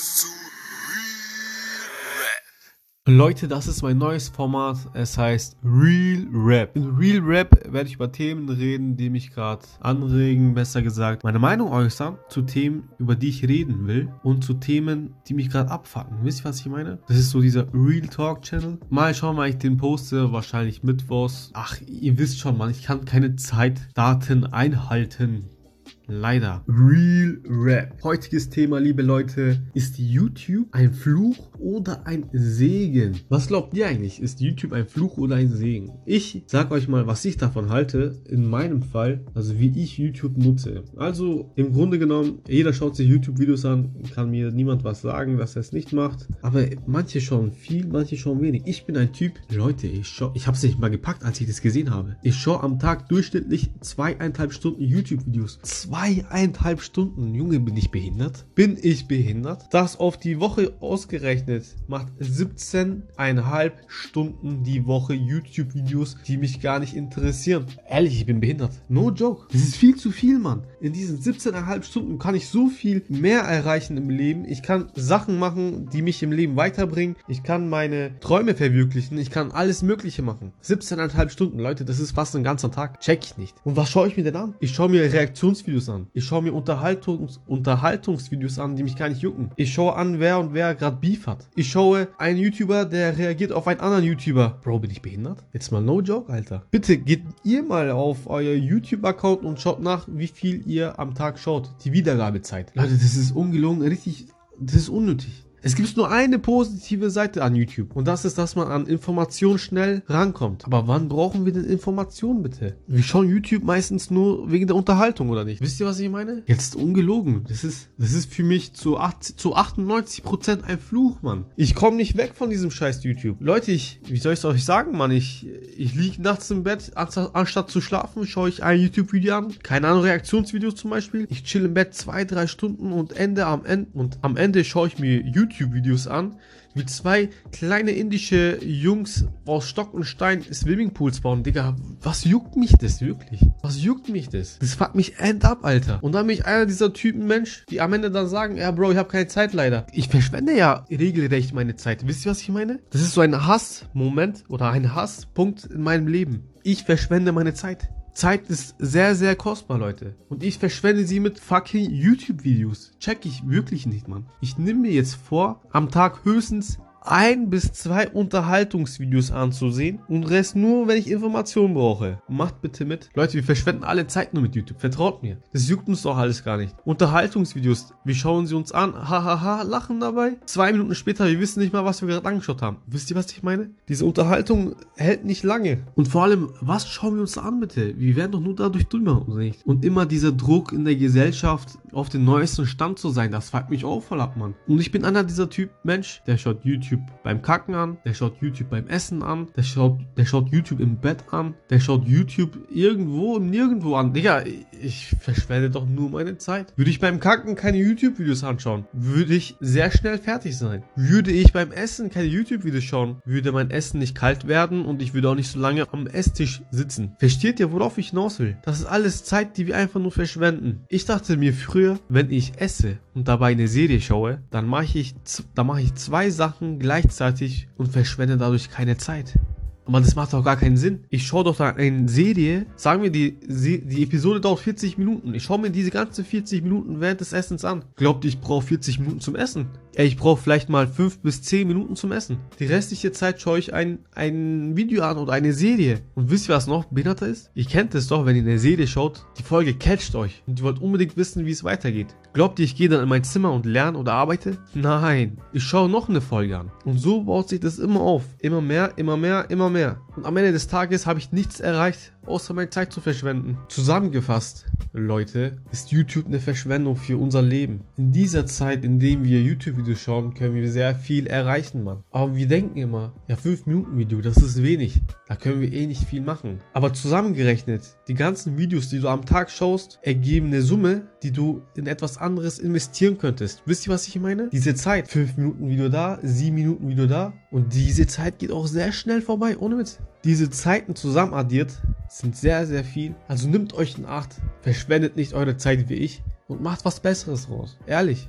zu Real Rap. Leute, das ist mein neues Format. Es heißt Real Rap. In Real Rap werde ich über Themen reden, die mich gerade anregen, besser gesagt, meine Meinung äußern zu Themen, über die ich reden will und zu Themen, die mich gerade abfacken. Wisst ihr, was ich meine? Das ist so dieser Real Talk Channel. Mal schauen, wann ich den poste, wahrscheinlich mittwochs. Ach, ihr wisst schon, Mann, ich kann keine Zeitdaten einhalten. Leider. Real Rap. Heutiges Thema, liebe Leute, ist YouTube ein Fluch oder ein Segen? Was glaubt ihr eigentlich? Ist YouTube ein Fluch oder ein Segen? Ich sag euch mal, was ich davon halte, in meinem Fall, also wie ich YouTube nutze. Also im Grunde genommen, jeder schaut sich YouTube-Videos an, kann mir niemand was sagen, dass er es nicht macht. Aber manche schauen viel, manche schauen wenig. Ich bin ein Typ, Leute, ich schau, ich habe es nicht mal gepackt, als ich das gesehen habe. Ich schaue am Tag durchschnittlich zweieinhalb Stunden YouTube-Videos. Zweieinhalb Stunden, Junge, bin ich behindert? Bin ich behindert? Das auf die Woche ausgerechnet macht 17,5 Stunden die Woche YouTube-Videos, die mich gar nicht interessieren. Ehrlich, ich bin behindert. No joke. Das ist viel zu viel, Mann. In diesen 17,5 Stunden kann ich so viel mehr erreichen im Leben. Ich kann Sachen machen, die mich im Leben weiterbringen. Ich kann meine Träume verwirklichen. Ich kann alles Mögliche machen. 17,5 Stunden, Leute, das ist fast ein ganzer Tag. Check ich nicht. Und was schaue ich mir denn an? Ich schaue mir Reaktionsvideos an. Ich schaue mir Unterhaltungs Unterhaltungsvideos an, die mich gar nicht jucken. Ich schaue an, wer und wer gerade Beef hat. Ich schaue einen YouTuber, der reagiert auf einen anderen YouTuber. Bro, bin ich behindert? Jetzt mal no joke, Alter. Bitte geht ihr mal auf euer YouTube-Account und schaut nach, wie viel ihr am Tag schaut. Die Wiedergabezeit. Leute, das ist ungelogen, richtig, das ist unnötig. Es gibt nur eine positive Seite an YouTube und das ist, dass man an Informationen schnell rankommt. Aber wann brauchen wir denn Informationen bitte? Wir schauen YouTube meistens nur wegen der Unterhaltung oder nicht? Wisst ihr, was ich meine? Jetzt ungelogen. Das ist, das ist für mich zu, 80, zu 98% ein Fluch, Mann. Ich komme nicht weg von diesem scheiß YouTube. Leute, ich, wie soll ich es euch sagen, Mann? Ich, ich liege nachts im Bett, anstatt, anstatt zu schlafen, schaue ich ein YouTube-Video an. Keine Ahnung, Reaktionsvideos zum Beispiel. Ich chill im Bett zwei, drei Stunden und Ende am Ende und am Ende schaue ich mir YouTube YouTube-Videos an, wie zwei kleine indische Jungs aus Stock und Stein Swimmingpools bauen. Digga, was juckt mich das wirklich? Was juckt mich das? Das fuckt mich end up, Alter. Und dann bin ich einer dieser Typen Mensch, die am Ende dann sagen, ja Bro, ich habe keine Zeit leider. Ich verschwende ja regelrecht meine Zeit. Wisst ihr, was ich meine? Das ist so ein Hassmoment oder ein Hasspunkt in meinem Leben. Ich verschwende meine Zeit. Zeit ist sehr, sehr kostbar, Leute. Und ich verschwende sie mit fucking YouTube-Videos. Check ich wirklich nicht, Mann. Ich nehme mir jetzt vor, am Tag höchstens ein bis zwei Unterhaltungsvideos anzusehen und Rest nur, wenn ich Informationen brauche. Macht bitte mit. Leute, wir verschwenden alle Zeit nur mit YouTube. Vertraut mir. Das juckt uns doch alles gar nicht. Unterhaltungsvideos, wir schauen sie uns an, hahaha, lachen dabei. Zwei Minuten später, wir wissen nicht mal, was wir gerade angeschaut haben. Wisst ihr, was ich meine? Diese Unterhaltung hält nicht lange. Und vor allem, was schauen wir uns an, bitte? Wir werden doch nur dadurch dümmer, oder nicht? Und immer dieser Druck in der Gesellschaft, auf den neuesten Stand zu sein, das fuckt mich auch voll ab, Mann. Und ich bin einer dieser Typ Mensch, der schaut YouTube beim Kacken an, der schaut YouTube beim Essen an, der schaut, der schaut YouTube im Bett an, der schaut YouTube irgendwo und nirgendwo an. Digga, ich verschwende doch nur meine Zeit. Würde ich beim Kacken keine YouTube-Videos anschauen, würde ich sehr schnell fertig sein. Würde ich beim Essen keine YouTube-Videos schauen, würde mein Essen nicht kalt werden und ich würde auch nicht so lange am Esstisch sitzen. Versteht ihr, worauf ich hinaus will? Das ist alles Zeit, die wir einfach nur verschwenden. Ich dachte mir früher, wenn ich esse und dabei eine Serie schaue, dann mache ich, dann mache ich zwei Sachen gleichzeitig und verschwende dadurch keine Zeit. Aber das macht doch gar keinen Sinn. Ich schaue doch da eine Serie, sagen wir, die, die Episode dauert 40 Minuten. Ich schaue mir diese ganzen 40 Minuten während des Essens an. Glaubt ihr, ich brauche 40 Minuten zum Essen? Ja, ich brauche vielleicht mal 5 bis 10 Minuten zum Essen. Die restliche Zeit schaue ich ein, ein Video an oder eine Serie. Und wisst ihr, was noch behinderter ist? Ihr kennt es doch, wenn ihr eine Serie schaut, die Folge catcht euch und ihr wollt unbedingt wissen, wie es weitergeht. Glaubt ihr, ich gehe dann in mein Zimmer und lerne oder arbeite? Nein, ich schaue noch eine Folge an. Und so baut sich das immer auf. Immer mehr, immer mehr, immer mehr. Und am Ende des Tages habe ich nichts erreicht, außer meine Zeit zu verschwenden. Zusammengefasst, Leute, ist YouTube eine Verschwendung für unser Leben. In dieser Zeit, in dem wir YouTube-Videos schauen, können wir sehr viel erreichen, Mann. Aber wir denken immer, ja, 5 Minuten Video, das ist wenig. Da können wir eh nicht viel machen. Aber zusammengerechnet, die ganzen Videos, die du am Tag schaust, ergeben eine Summe, die du in etwas anderes investieren könntest. Wisst ihr, was ich meine? Diese Zeit, 5 Minuten Video da, 7 Minuten Video da. Und diese Zeit geht auch sehr schnell vorbei, ohne Witz. Diese Zeiten zusammen addiert sind sehr, sehr viel. Also nimmt euch in Acht, verschwendet nicht eure Zeit wie ich und macht was Besseres raus. Ehrlich.